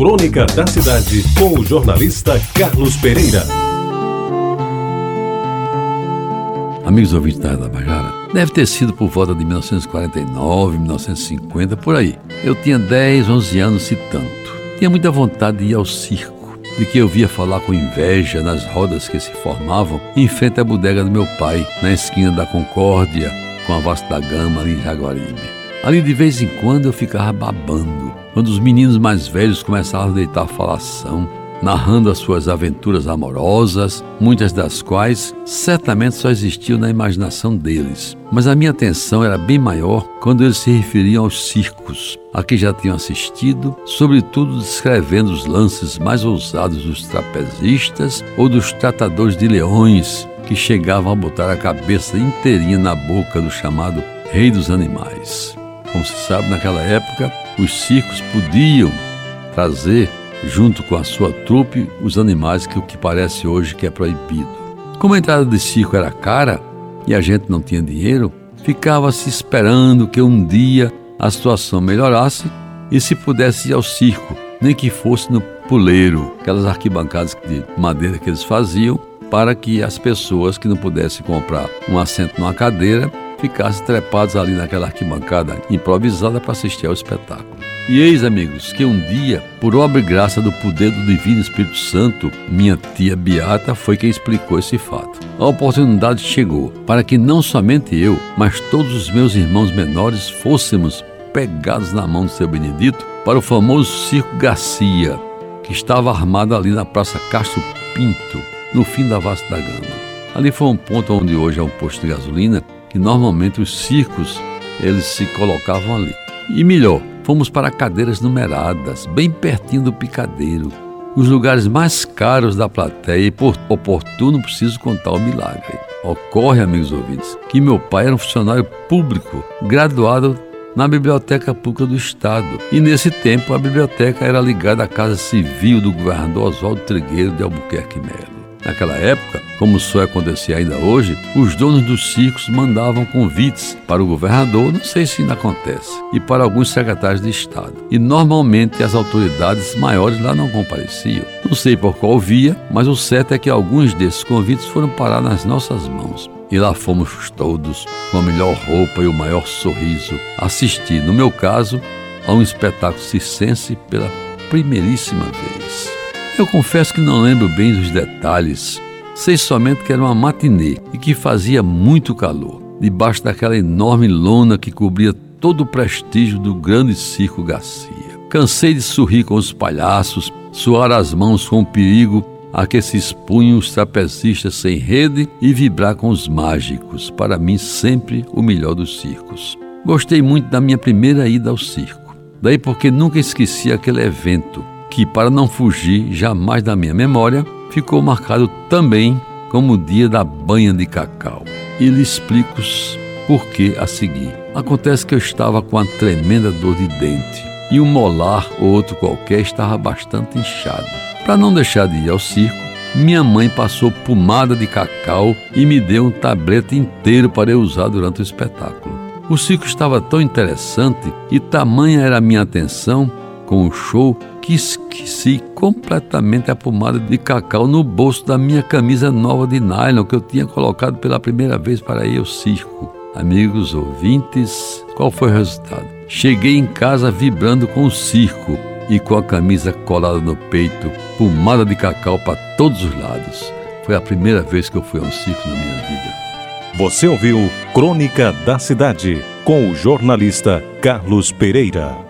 Crônica da Cidade, com o jornalista Carlos Pereira. Amigos ouvintes da Bajara, deve ter sido por volta de 1949, 1950, por aí. Eu tinha 10, 11 anos, se tanto. Tinha muita vontade de ir ao circo, de que eu via falar com inveja nas rodas que se formavam em frente à bodega do meu pai, na esquina da Concórdia, com a Vasta Gama ali em Jaguaribe. Ali de vez em quando eu ficava babando, quando os meninos mais velhos começavam a deitar falação, narrando as suas aventuras amorosas, muitas das quais certamente só existiam na imaginação deles. Mas a minha atenção era bem maior quando eles se referiam aos circos, a que já tinham assistido, sobretudo descrevendo os lances mais ousados dos trapezistas ou dos tratadores de leões, que chegavam a botar a cabeça inteirinha na boca do chamado rei dos animais. Como se sabe, naquela época, os circos podiam trazer, junto com a sua trupe, os animais que o que parece hoje que é proibido. Como a entrada de circo era cara e a gente não tinha dinheiro, ficava-se esperando que um dia a situação melhorasse e se pudesse ir ao circo, nem que fosse no puleiro, aquelas arquibancadas de madeira que eles faziam, para que as pessoas que não pudessem comprar um assento numa cadeira ficassem trepados ali naquela arquibancada improvisada para assistir ao espetáculo. E eis, amigos, que um dia, por obra e graça do poder do Divino Espírito Santo, minha tia Beata foi quem explicou esse fato. A oportunidade chegou para que não somente eu, mas todos os meus irmãos menores fôssemos pegados na mão do seu Benedito para o famoso Circo Garcia, que estava armado ali na Praça Castro Pinto, no fim da Vasta da Gama. Ali foi um ponto onde hoje é um posto de gasolina que normalmente os circos eles se colocavam ali. E melhor, fomos para cadeiras numeradas, bem pertinho do picadeiro, os lugares mais caros da plateia e por oportuno preciso contar o milagre. Ocorre, amigos ouvintes, que meu pai era um funcionário público, graduado na Biblioteca Pública do Estado. E nesse tempo a biblioteca era ligada à Casa Civil do governador Oswaldo Trigueiro de Albuquerque Melo. Naquela época, como só acontecer ainda hoje, os donos dos circos mandavam convites para o governador, não sei se ainda acontece, e para alguns secretários de Estado. E normalmente as autoridades maiores lá não compareciam. Não sei por qual via, mas o certo é que alguns desses convites foram parar nas nossas mãos. E lá fomos todos, com a melhor roupa e o maior sorriso, assistir, no meu caso, a um espetáculo circense pela primeiríssima vez. Eu confesso que não lembro bem dos detalhes. Sei somente que era uma matinê e que fazia muito calor, debaixo daquela enorme lona que cobria todo o prestígio do grande circo Garcia. Cansei de sorrir com os palhaços, suar as mãos com o perigo a que se expunham os trapezistas sem rede e vibrar com os mágicos, para mim sempre o melhor dos circos. Gostei muito da minha primeira ida ao circo, daí porque nunca esqueci aquele evento que, para não fugir jamais da minha memória, ficou marcado também como o dia da banha de cacau. E lhe explico por que a seguir. Acontece que eu estava com uma tremenda dor de dente e um molar ou outro qualquer estava bastante inchado. Para não deixar de ir ao circo, minha mãe passou pomada de cacau e me deu um tablete inteiro para eu usar durante o espetáculo. O circo estava tão interessante e tamanha era a minha atenção com o show que esqueci completamente a pomada de cacau no bolso da minha camisa nova de nylon que eu tinha colocado pela primeira vez para ir ao circo. Amigos ouvintes, qual foi o resultado? Cheguei em casa vibrando com o circo e com a camisa colada no peito, pomada de cacau para todos os lados. Foi a primeira vez que eu fui a um circo na minha vida. Você ouviu Crônica da Cidade com o jornalista Carlos Pereira.